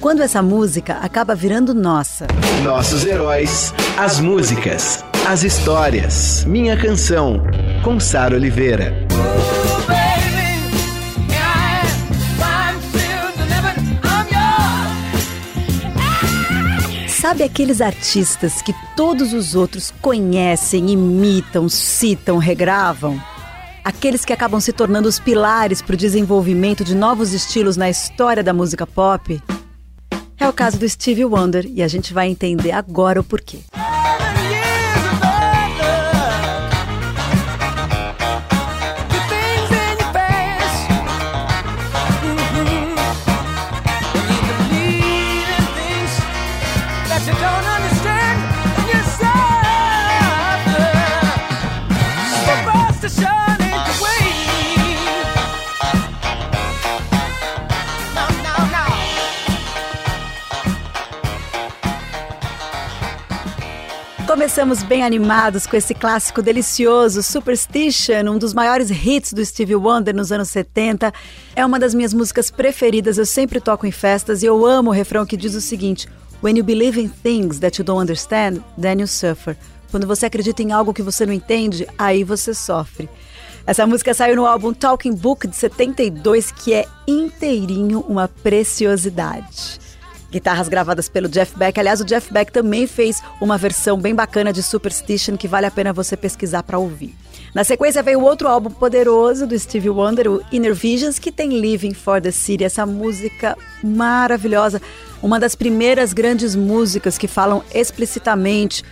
Quando essa música acaba virando nossa. Nossos heróis, as músicas, as histórias. Minha Canção, com Sara Oliveira. Sabe aqueles artistas que todos os outros conhecem, imitam, citam, regravam? Aqueles que acabam se tornando os pilares para o desenvolvimento de novos estilos na história da música pop? É o caso do Stevie Wonder e a gente vai entender agora o porquê. Começamos bem animados com esse clássico delicioso, Superstition, um dos maiores hits do Stevie Wonder nos anos 70. É uma das minhas músicas preferidas, eu sempre toco em festas e eu amo o refrão que diz o seguinte: When you believe in things that you don't understand, then you suffer. Quando você acredita em algo que você não entende, aí você sofre. Essa música saiu no álbum Talking Book de 72, que é inteirinho uma preciosidade guitarras gravadas pelo Jeff Beck. Aliás, o Jeff Beck também fez uma versão bem bacana de Superstition que vale a pena você pesquisar para ouvir. Na sequência veio outro álbum poderoso do Stevie Wonder, o Inner Visions, que tem Living for the City, essa música maravilhosa, uma das primeiras grandes músicas que falam explicitamente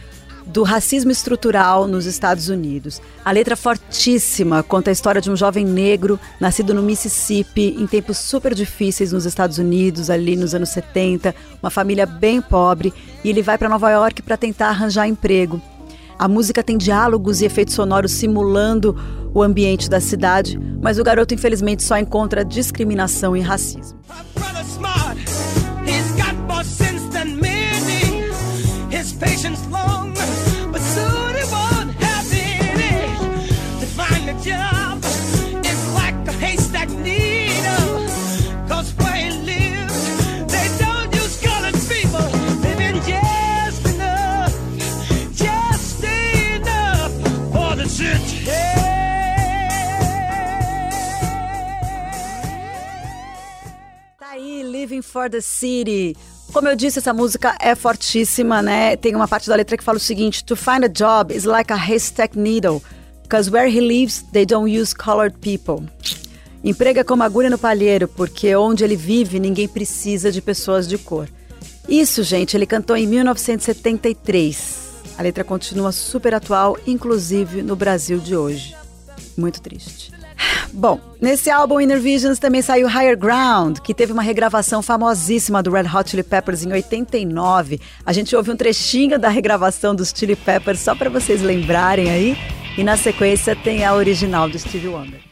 do racismo estrutural nos Estados Unidos. A letra fortíssima conta a história de um jovem negro nascido no Mississippi em tempos super difíceis nos Estados Unidos, ali nos anos 70, uma família bem pobre, e ele vai para Nova York para tentar arranjar emprego. A música tem diálogos e efeitos sonoros simulando o ambiente da cidade, mas o garoto infelizmente só encontra discriminação e racismo. patience long, for the City. Como eu disse, essa música é fortíssima, né? Tem uma parte da letra que fala o seguinte: To find a job is like a haystack needle, because where he lives they don't use colored people. Emprega como agulha no palheiro, porque onde ele vive ninguém precisa de pessoas de cor. Isso, gente, ele cantou em 1973. A letra continua super atual, inclusive no Brasil de hoje. Muito triste. Bom, nesse álbum Inner Visions também saiu Higher Ground, que teve uma regravação famosíssima do Red Hot Chili Peppers em 89. A gente ouve um trechinho da regravação dos Chili Peppers só para vocês lembrarem aí. E na sequência tem a original do Stevie Wonder.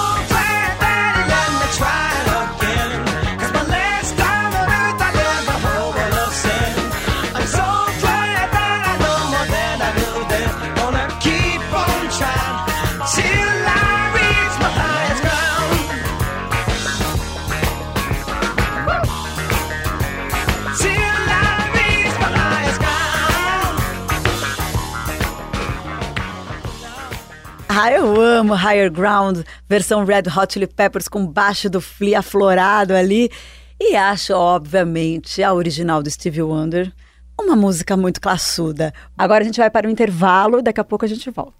Ah, eu amo Higher Ground, versão Red Hot Chili Peppers com baixo do Flea aflorado ali. E acho, obviamente, a original do Stevie Wonder uma música muito classuda. Agora a gente vai para o intervalo, daqui a pouco a gente volta.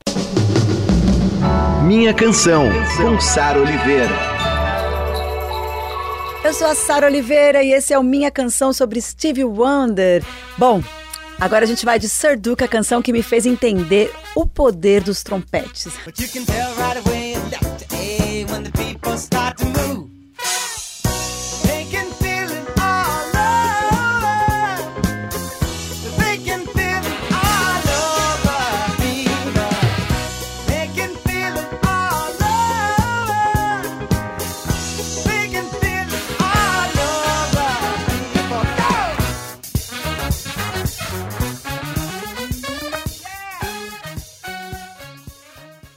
Minha canção, com Sara Oliveira. Eu sou a Sara Oliveira e esse é o Minha Canção sobre Stevie Wonder. Bom, Agora a gente vai de Sir Duke, a canção que me fez entender o poder dos trompetes.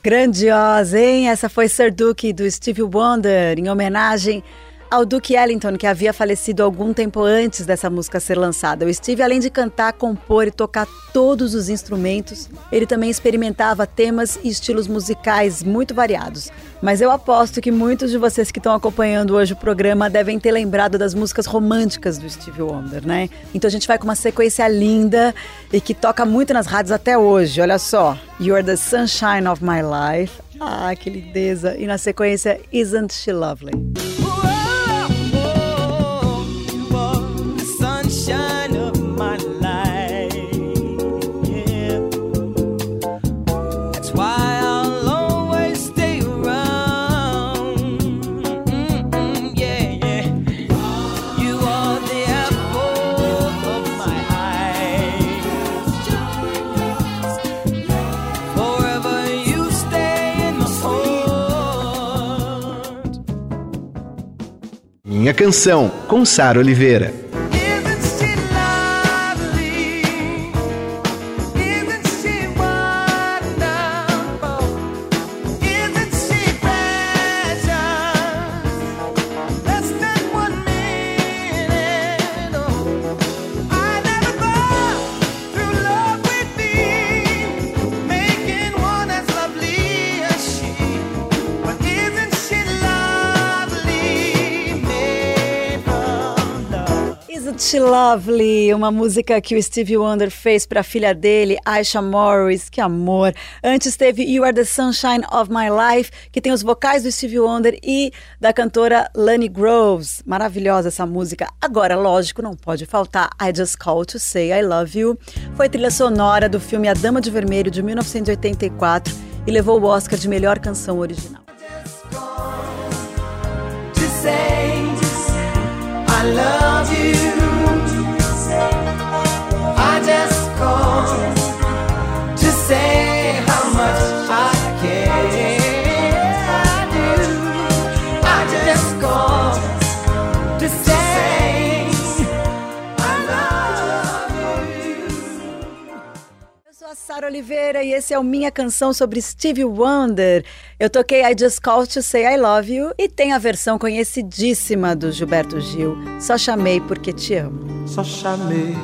Grandiosa, hein? Essa foi Sir Duke do Stevie Wonder, em homenagem ao Duke Ellington, que havia falecido algum tempo antes dessa música ser lançada. O Steve, além de cantar, compor e tocar todos os instrumentos, ele também experimentava temas e estilos musicais muito variados. Mas eu aposto que muitos de vocês que estão acompanhando hoje o programa devem ter lembrado das músicas românticas do Stevie Wonder, né? Então a gente vai com uma sequência linda e que toca muito nas rádios até hoje. Olha só, You're the Sunshine of My Life. Ah, que lindeza! E na sequência, Isn't She Lovely? Canção, com Sara Oliveira. Lovely, uma música que o Stevie Wonder fez para a filha dele, Aisha Morris, que amor. Antes teve You Are the Sunshine of My Life, que tem os vocais do Stevie Wonder e da cantora Lani Groves. Maravilhosa essa música. Agora, lógico, não pode faltar I Just Call to Say I Love You. Foi trilha sonora do filme A Dama de Vermelho de 1984 e levou o Oscar de melhor canção original. I love you. Sara Oliveira e esse é o Minha Canção sobre Stevie Wonder. Eu toquei I Just Called to Say I Love You e tem a versão conhecidíssima do Gilberto Gil, Só Chamei Porque Te Amo. Só chamei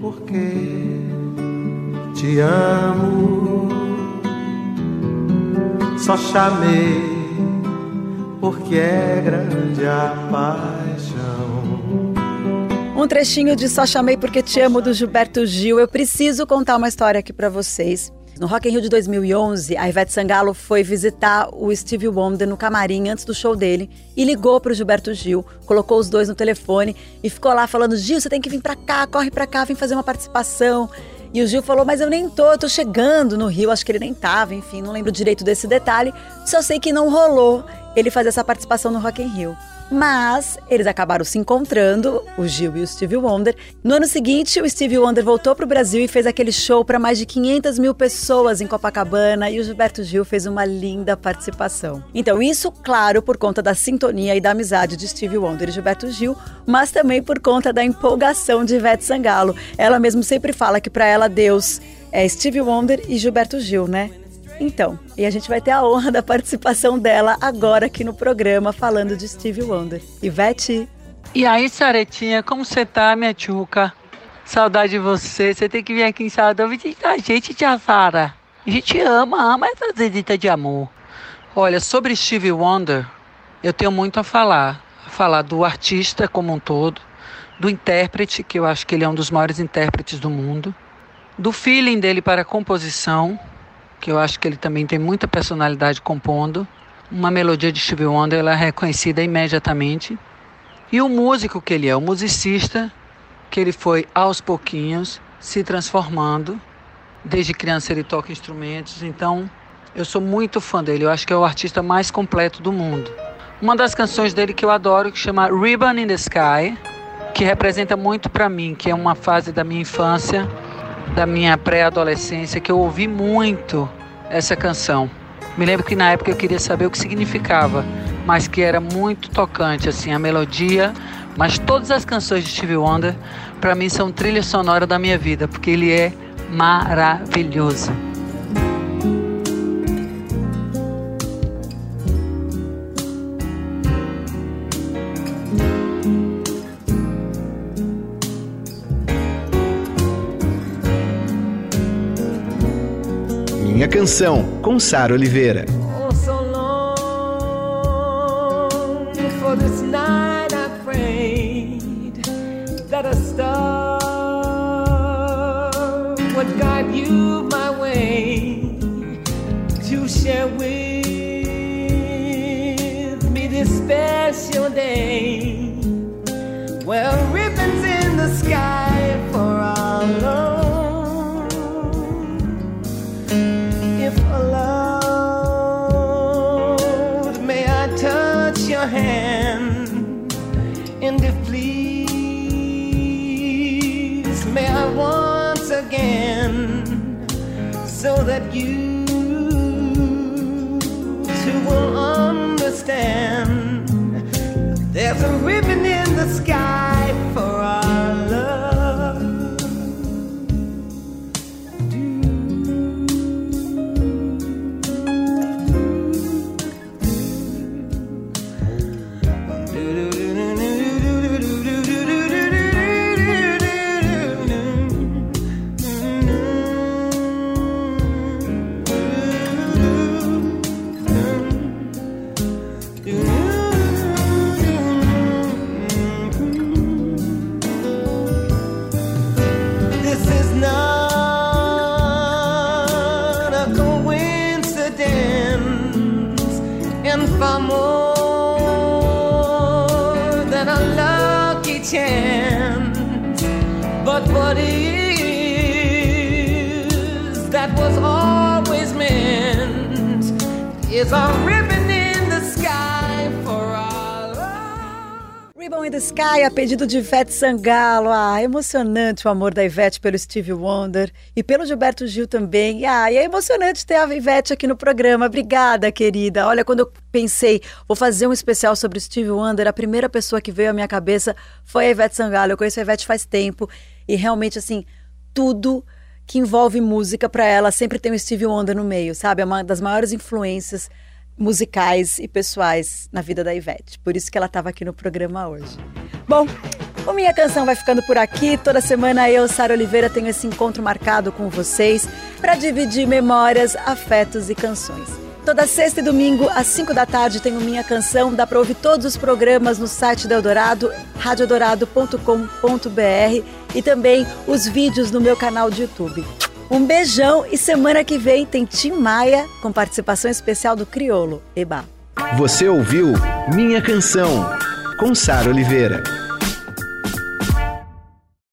porque te amo. Só chamei porque é grande a paixão. Um trechinho de Só Chamei Porque Te Amo do Gilberto Gil. Eu preciso contar uma história aqui para vocês. No Rock in Rio de 2011, a Ivete Sangalo foi visitar o Stevie Wonder no camarim antes do show dele e ligou para o Gilberto Gil, colocou os dois no telefone e ficou lá falando: Gil, você tem que vir para cá, corre para cá, vem fazer uma participação. E o Gil falou: Mas eu nem tô, eu tô chegando no Rio, acho que ele nem tava, enfim, não lembro direito desse detalhe, só sei que não rolou ele fazer essa participação no Rock in Rio. Mas eles acabaram se encontrando, o Gil e o Stevie Wonder. No ano seguinte, o Stevie Wonder voltou para o Brasil e fez aquele show para mais de 500 mil pessoas em Copacabana e o Gilberto Gil fez uma linda participação. Então, isso, claro, por conta da sintonia e da amizade de Stevie Wonder e Gilberto Gil, mas também por conta da empolgação de Ivete Sangalo. Ela mesmo sempre fala que para ela Deus é Stevie Wonder e Gilberto Gil, né? Então, e a gente vai ter a honra da participação dela agora aqui no programa, falando de Stevie Wonder. Ivete. E aí, Saretinha, como você tá, minha tchuca? Saudade de você. Você tem que vir aqui em Salvador visitar a gente, tia Sara. A gente ama, ama essa zedita de amor. Olha, sobre Stevie Wonder, eu tenho muito a falar. A falar do artista como um todo, do intérprete, que eu acho que ele é um dos maiores intérpretes do mundo, do feeling dele para a composição, que eu acho que ele também tem muita personalidade compondo. Uma melodia de Stevie Wonder ela é reconhecida imediatamente. E o músico que ele é, o musicista que ele foi aos pouquinhos se transformando. Desde criança ele toca instrumentos, então eu sou muito fã dele. Eu acho que é o artista mais completo do mundo. Uma das canções dele que eu adoro, que chama Ribbon in the Sky, que representa muito para mim, que é uma fase da minha infância, da minha pré-adolescência, que eu ouvi muito essa canção. Me lembro que na época eu queria saber o que significava, mas que era muito tocante, assim, a melodia. Mas todas as canções de Stevie Wonder, para mim, são trilha sonora da minha vida, porque ele é maravilhoso. Canção, com Sara Oliveira. Oh, so long for this night I that a star would guide you my way to share with me this special day. Well, ribbons in the sky so that you too will understand. There's a ribbon in chance. But what is that was always meant is a ribbon Ribbon in the Sky, a pedido de Ivete Sangalo. Ah, emocionante o amor da Ivete pelo Stevie Wonder e pelo Gilberto Gil também. Ah, e é emocionante ter a Ivete aqui no programa. Obrigada, querida. Olha, quando eu pensei, vou fazer um especial sobre o Stevie Wonder, a primeira pessoa que veio à minha cabeça foi a Ivete Sangalo. Eu conheço a Ivete faz tempo e realmente, assim, tudo que envolve música para ela sempre tem o Stevie Wonder no meio, sabe? É uma das maiores influências musicais e pessoais na vida da Ivete. Por isso que ela estava aqui no programa hoje. Bom, o Minha Canção vai ficando por aqui. Toda semana eu, Sara Oliveira, tenho esse encontro marcado com vocês para dividir memórias, afetos e canções. Toda sexta e domingo, às 5 da tarde, tem o Minha Canção. Dá para ouvir todos os programas no site da Eldorado, radioeldorado.com.br e também os vídeos no meu canal de YouTube. Um beijão e semana que vem tem Tim Maia com participação especial do Criolo. Eba! Você ouviu Minha Canção, com Sara Oliveira.